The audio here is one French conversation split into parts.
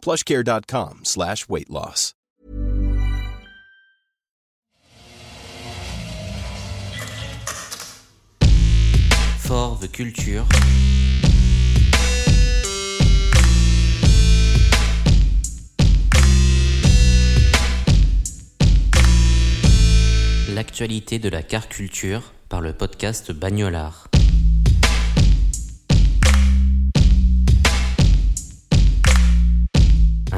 plushcare.com slash weight loss. For the Culture. L'actualité de la car culture par le podcast Bagnolard.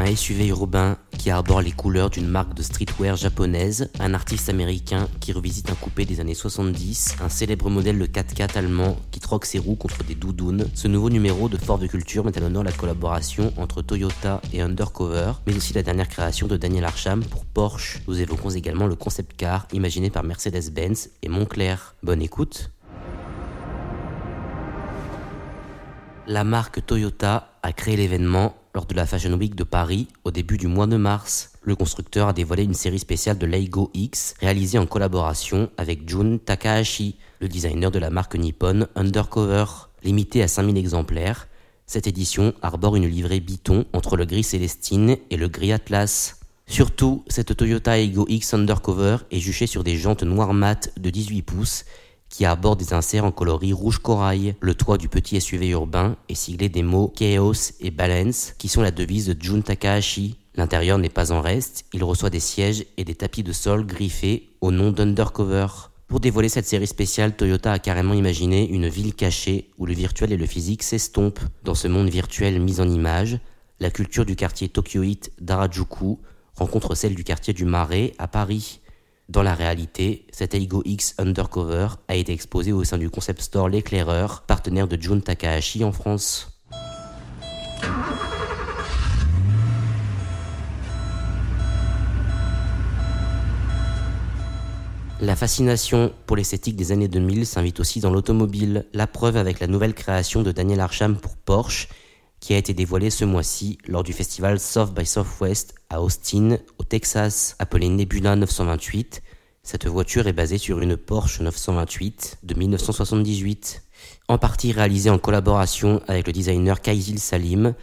Un SUV urbain qui arbore les couleurs d'une marque de streetwear japonaise, un artiste américain qui revisite un coupé des années 70, un célèbre modèle de 4x4 allemand qui troque ses roues contre des doudounes. Ce nouveau numéro de Fort de Culture met à l'honneur la collaboration entre Toyota et Undercover, mais aussi la dernière création de Daniel Arsham pour Porsche. Nous évoquons également le concept car imaginé par Mercedes-Benz et Montclair. Bonne écoute. La marque Toyota a créé l'événement lors de la Fashion Week de Paris au début du mois de mars. Le constructeur a dévoilé une série spéciale de Lego X réalisée en collaboration avec Jun Takahashi, le designer de la marque nippon Undercover. Limitée à 5000 exemplaires, cette édition arbore une livrée biton entre le gris Célestine et le gris Atlas. Surtout, cette Toyota Ego X Undercover est juchée sur des jantes noires mat de 18 pouces qui arbore des inserts en coloris rouge corail. Le toit du petit SUV urbain est siglé des mots Chaos et Balance, qui sont la devise de Jun Takahashi. L'intérieur n'est pas en reste, il reçoit des sièges et des tapis de sol griffés au nom d'Undercover. Pour dévoiler cette série spéciale, Toyota a carrément imaginé une ville cachée où le virtuel et le physique s'estompent. Dans ce monde virtuel mis en image, la culture du quartier tokyoïte d'Harajuku rencontre celle du quartier du Marais à Paris. Dans la réalité, cet Aigo X Undercover a été exposé au sein du concept store L'éclaireur, partenaire de Jun Takahashi en France. La fascination pour l'esthétique des années 2000 s'invite aussi dans l'automobile, la preuve avec la nouvelle création de Daniel Arsham pour Porsche, qui a été dévoilée ce mois-ci lors du festival South by Southwest à Austin, au Texas, appelé Nebula 928. Cette voiture est basée sur une Porsche 928 de 1978. En partie réalisée en collaboration avec le designer Kaisil Salim,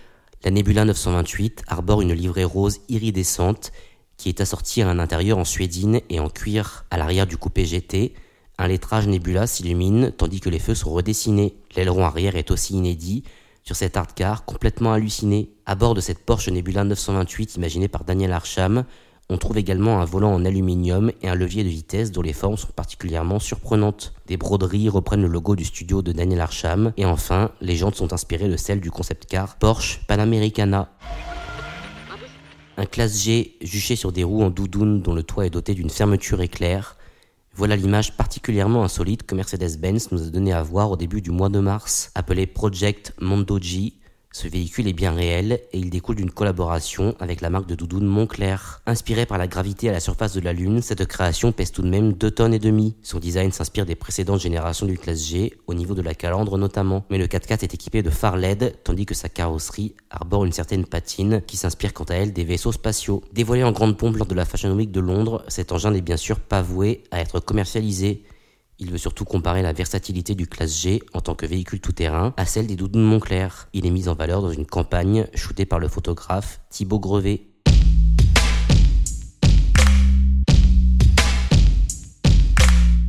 la Nebula 928 arbore une livrée rose iridescente qui est assortie à un intérieur en suédine et en cuir. À l'arrière du coupé GT, un lettrage Nebula s'illumine tandis que les feux sont redessinés. L'aileron arrière est aussi inédit sur cet art car complètement halluciné. À bord de cette Porsche Nebula 928 imaginée par Daniel Arsham, on trouve également un volant en aluminium et un levier de vitesse dont les formes sont particulièrement surprenantes. Des broderies reprennent le logo du studio de Daniel Arsham et enfin, les jantes sont inspirées de celles du concept car Porsche Panamericana. Un classe G juché sur des roues en doudoune dont le toit est doté d'une fermeture éclair. Voilà l'image particulièrement insolite que Mercedes-Benz nous a donné à voir au début du mois de mars, appelé Project Mondo G, ce véhicule est bien réel et il découle d'une collaboration avec la marque de doudoune Montclair. Inspirée par la gravité à la surface de la Lune, cette création pèse tout de même 2 tonnes et demie. Son design s'inspire des précédentes générations du classe G, au niveau de la calandre notamment. Mais le 4x4 est équipé de phares LED, tandis que sa carrosserie arbore une certaine patine qui s'inspire quant à elle des vaisseaux spatiaux. Dévoilé en grande pompe lors de la Fashion Week de Londres, cet engin n'est bien sûr pas voué à être commercialisé. Il veut surtout comparer la versatilité du classe G en tant que véhicule tout-terrain à celle des doudounes Montclair. Il est mis en valeur dans une campagne shootée par le photographe Thibaut Grevet.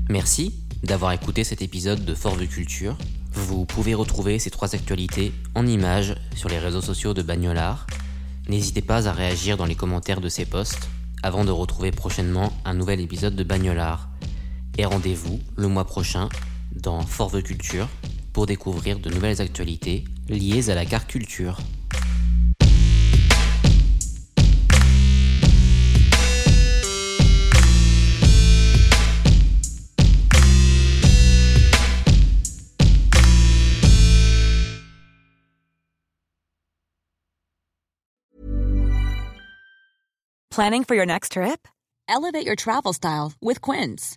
Merci d'avoir écouté cet épisode de Fort de Culture. Vous pouvez retrouver ces trois actualités en images sur les réseaux sociaux de Bagnolard. N'hésitez pas à réagir dans les commentaires de ces posts avant de retrouver prochainement un nouvel épisode de Bagnolard. Et rendez-vous le mois prochain dans Forve Culture pour découvrir de nouvelles actualités liées à la car culture. Planning for your next trip? Elevate your travel style with Quince.